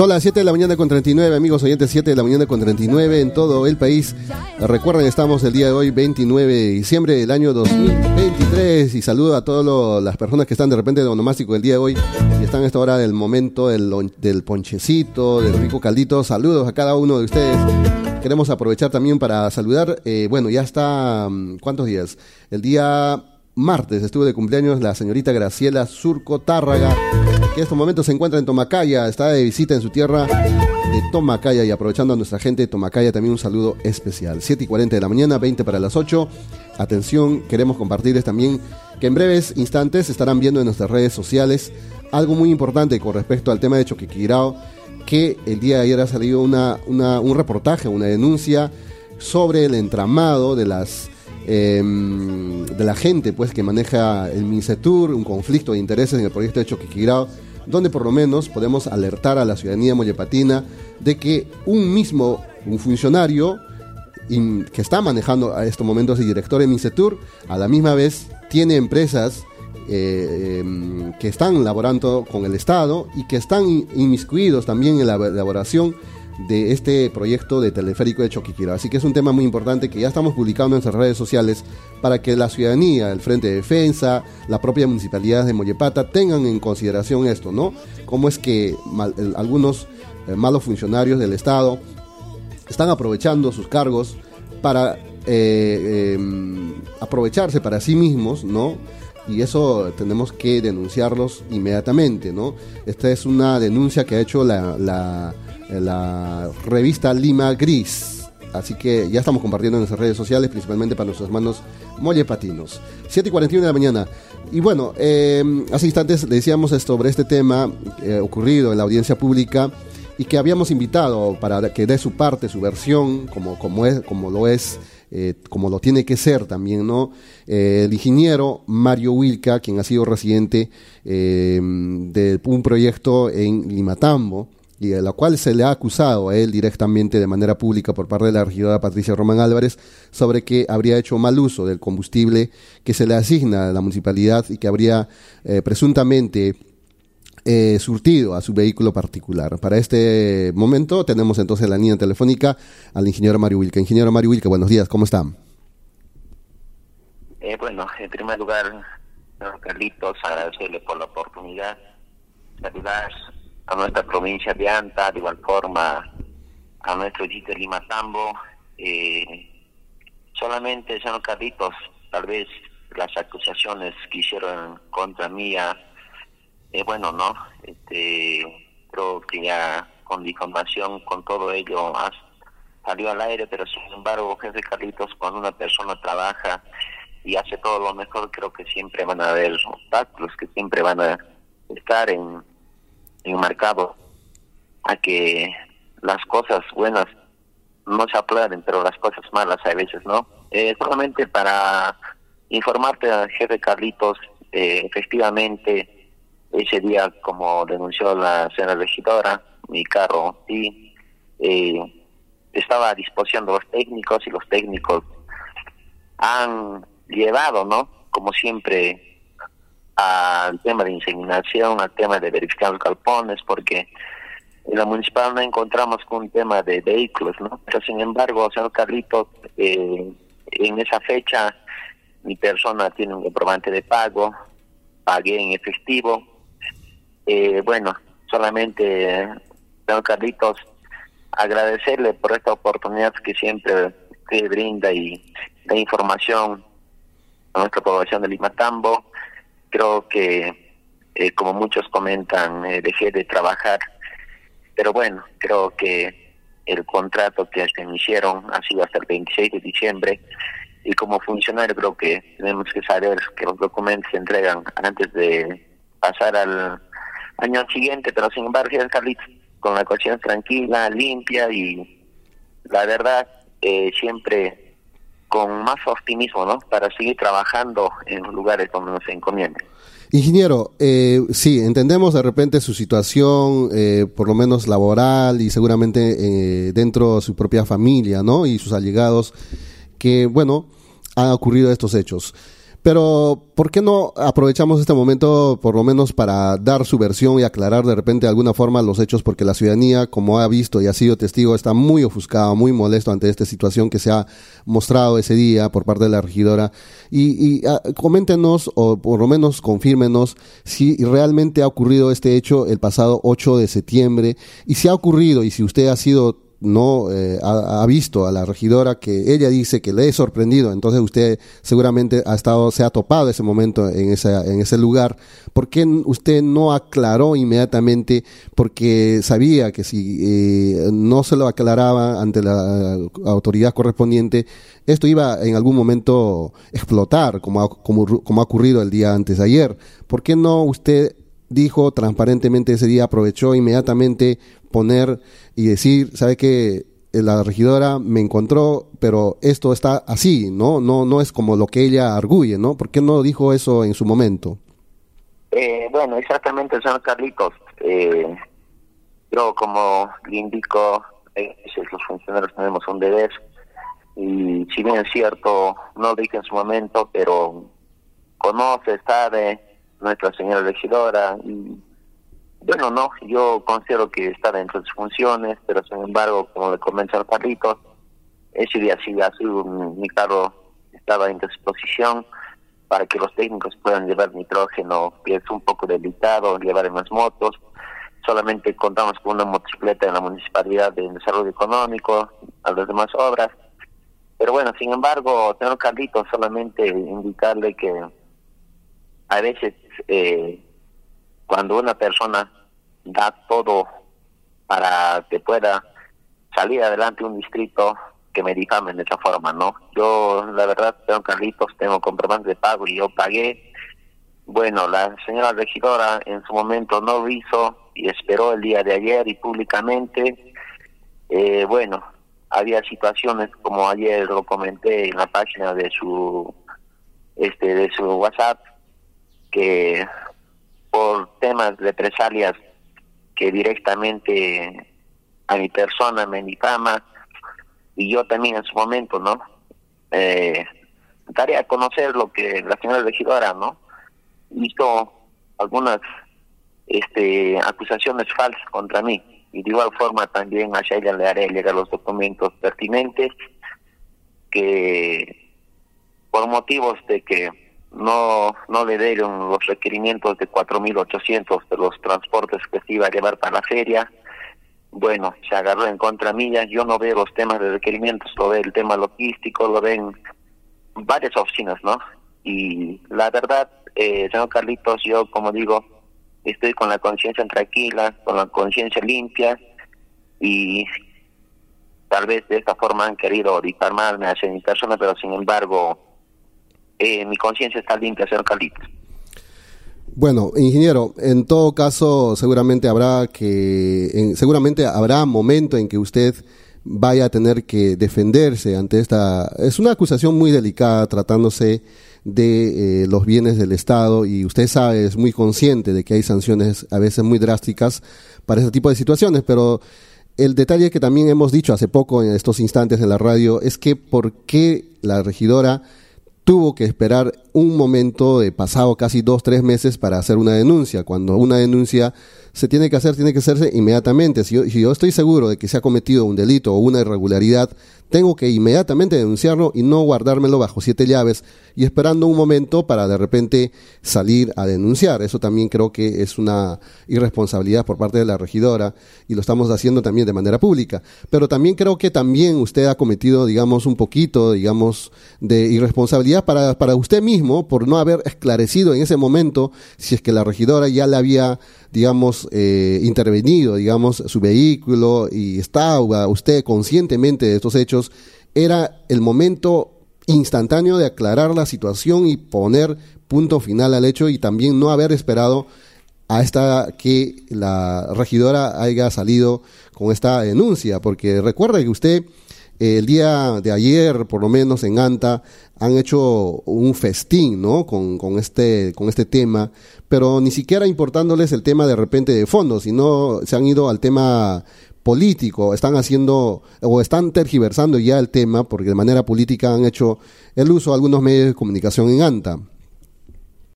Son las 7 de la mañana con 39, amigos oyentes, 7 de la mañana con 39 en todo el país. Recuerden, estamos el día de hoy, 29 de diciembre del año 2023. Y saludo a todas las personas que están de repente de onomástico el día de hoy y están a esta hora del momento del, del ponchecito, del rico caldito. Saludos a cada uno de ustedes. Queremos aprovechar también para saludar. Eh, bueno, ya está. Mm, ¿Cuántos días? El día martes estuvo de cumpleaños la señorita Graciela Surco Tárraga, que en estos momentos se encuentra en Tomacaya, está de visita en su tierra de Tomacaya y aprovechando a nuestra gente de Tomacaya también un saludo especial. 7 y 40 de la mañana, 20 para las 8. Atención, queremos compartirles también que en breves instantes estarán viendo en nuestras redes sociales algo muy importante con respecto al tema de Choquequirao, que el día de ayer ha salido una, un reportaje, una denuncia sobre el entramado de las Em, de la gente pues que maneja el MINCETUR, un conflicto de intereses en el proyecto de Choquiquirao, donde por lo menos podemos alertar a la ciudadanía mollepatina de que un mismo un funcionario que está manejando a estos momentos el director de MINCETUR, a la misma vez tiene empresas eh, em, que están laborando con el Estado y que están inmiscuidos también en la elaboración de este proyecto de teleférico de Choquiquira. Así que es un tema muy importante que ya estamos publicando en nuestras redes sociales para que la ciudadanía, el Frente de Defensa, la propia municipalidad de Mollepata tengan en consideración esto, ¿no? Cómo es que algunos eh, malos funcionarios del Estado están aprovechando sus cargos para eh, em, aprovecharse para sí mismos, ¿no? y eso tenemos que denunciarlos inmediatamente, ¿no? Esta es una denuncia que ha hecho la revista Lima Gris. Así que ya estamos compartiendo en nuestras redes sociales, principalmente para nuestros hermanos mollepatinos. 7 y 41 de la mañana. Y bueno, eh, hace instantes le decíamos sobre este tema eh, ocurrido en la audiencia pública y que habíamos invitado para que dé su parte, su versión, como, como, es, como lo es, eh, como lo tiene que ser también, ¿no? el ingeniero Mario Wilca, quien ha sido residente de un proyecto en Limatambo, y de la cual se le ha acusado a él directamente de manera pública por parte de la regidora Patricia Román Álvarez sobre que habría hecho mal uso del combustible que se le asigna a la municipalidad y que habría eh, presuntamente eh, surtido a su vehículo particular. Para este momento tenemos entonces la línea telefónica al ingeniero Mario Wilke. Ingeniero Mario Wilke, buenos días, ¿cómo están? Eh, bueno, en primer lugar, Carlitos, agradecerle por la oportunidad, saludar a nuestra provincia de Anta, de igual forma a nuestro distrito de Limatambo. Eh, solamente, señor Carlitos, tal vez las acusaciones que hicieron contra mí, eh, bueno, no, este, creo que ya con difamación, con todo ello, salió al aire, pero sin embargo, jefe Carlitos, cuando una persona trabaja y hace todo lo mejor, creo que siempre van a haber obstáculos, que siempre van a estar en enmarcado a que las cosas buenas no se aplauden, pero las cosas malas a veces, ¿no? Eh, solamente para informarte, jefe Carlitos, eh, efectivamente, ese día, como denunció la señora regidora, mi carro sí eh, estaba a disposición de los técnicos y los técnicos han llevado, ¿no? Como siempre, al tema de inseminación, al tema de verificar los galpones, porque en la municipal no encontramos con un tema de vehículos, ¿no? Pero sin embargo, señor Carlitos, eh, en esa fecha mi persona tiene un comprobante de pago, pagué en efectivo. Eh, bueno, solamente, señor Carlitos, agradecerle por esta oportunidad que siempre que brinda y da información a nuestra población de Limatambo creo que, eh, como muchos comentan, eh, dejé de trabajar, pero bueno, creo que el contrato que se me hicieron ha sido hasta el 26 de diciembre. Y como funcionario creo que tenemos que saber que los documentos se entregan antes de pasar al año siguiente, pero sin embargo, Carlitos, con la conciencia tranquila, limpia y la verdad, eh, siempre con más optimismo, ¿no? Para seguir trabajando en los lugares donde nos encomienden. Ingeniero, eh, sí, entendemos de repente su situación, eh, por lo menos laboral y seguramente eh, dentro de su propia familia, ¿no? Y sus allegados, que, bueno, han ocurrido estos hechos. Pero, ¿por qué no aprovechamos este momento, por lo menos, para dar su versión y aclarar de repente de alguna forma los hechos? Porque la ciudadanía, como ha visto y ha sido testigo, está muy ofuscada, muy molesto ante esta situación que se ha mostrado ese día por parte de la regidora. Y, y ah, coméntenos, o por lo menos confírmenos, si realmente ha ocurrido este hecho el pasado 8 de septiembre, y si ha ocurrido, y si usted ha sido no eh, ha, visto a la regidora que ella dice que le he sorprendido, entonces usted seguramente ha estado, se ha topado ese momento en, esa, en ese lugar. ¿Por qué usted no aclaró inmediatamente? Porque sabía que si eh, no se lo aclaraba ante la autoridad correspondiente, esto iba en algún momento explotar, como como, como ha ocurrido el día antes de ayer. ¿Por qué no usted dijo transparentemente ese día, aprovechó inmediatamente poner y decir, sabe que la regidora me encontró, pero esto está así, ¿no? No, no es como lo que ella arguye, ¿no? ¿Por qué no dijo eso en su momento? Eh, bueno, exactamente, señor Carlitos. Eh, yo, como le indico, eh, los funcionarios tenemos un deber y si bien es cierto, no lo dije en su momento, pero conoce, sabe nuestra señora regidora y bueno, no, yo considero que está dentro de sus funciones, pero sin embargo, como le comento al Carlitos, ese día sí, así mi carro estaba en disposición para que los técnicos puedan llevar nitrógeno, que es un poco delicado llevar en las motos. Solamente contamos con una motocicleta en la municipalidad de desarrollo económico, a las demás obras. Pero bueno, sin embargo, señor Carlitos, solamente indicarle que a veces eh, cuando una persona da todo para que pueda salir adelante un distrito que me difamen de esa forma, ¿no? Yo, la verdad, tengo Carlitos, tengo comprobante de pago y yo pagué. Bueno, la señora regidora en su momento no lo hizo y esperó el día de ayer y públicamente. Eh, bueno, había situaciones como ayer lo comenté en la página de su este de su WhatsApp que por temas de represalias que directamente a mi persona me difama y yo también en su momento, ¿no? Eh, daré a conocer lo que la señora regidora, ¿no? Hizo algunas este acusaciones falsas contra mí y de igual forma también a ella le haré llegar los documentos pertinentes que por motivos de que no no le dieron los requerimientos de 4.800 de los transportes que se iba a llevar para la feria. Bueno, se agarró en contra mía. Yo no veo los temas de requerimientos, lo veo el tema logístico, lo ven varias oficinas, ¿no? Y la verdad, eh, señor Carlitos, yo como digo, estoy con la conciencia tranquila, con la conciencia limpia y tal vez de esta forma han querido difamarme hacia mi persona, pero sin embargo eh, mi conciencia está limpia, señor Carlitos. Bueno, ingeniero, en todo caso, seguramente habrá que, seguramente habrá momento en que usted vaya a tener que defenderse ante esta. Es una acusación muy delicada tratándose de eh, los bienes del Estado y usted sabe, es muy consciente de que hay sanciones a veces muy drásticas para ese tipo de situaciones, pero el detalle que también hemos dicho hace poco en estos instantes en la radio es que por qué la regidora tuvo que esperar un momento de pasado casi dos, tres meses para hacer una denuncia. Cuando una denuncia se tiene que hacer, tiene que hacerse inmediatamente. Si yo, si yo estoy seguro de que se ha cometido un delito o una irregularidad, tengo que inmediatamente denunciarlo y no guardármelo bajo siete llaves y esperando un momento para de repente salir a denunciar. Eso también creo que es una irresponsabilidad por parte de la regidora y lo estamos haciendo también de manera pública. Pero también creo que también usted ha cometido, digamos, un poquito, digamos, de irresponsabilidad para, para usted mismo por no haber esclarecido en ese momento si es que la regidora ya le había digamos, eh, intervenido, digamos, su vehículo y estaba usted conscientemente de estos hechos, era el momento instantáneo de aclarar la situación y poner punto final al hecho y también no haber esperado a esta que la regidora haya salido con esta denuncia, porque recuerda que usted el día de ayer, por lo menos en ANTA, han hecho un festín, ¿no? Con, con, este, con este tema, pero ni siquiera importándoles el tema de repente de fondo, sino se han ido al tema político, están haciendo o están tergiversando ya el tema porque de manera política han hecho el uso de algunos medios de comunicación en ANTA.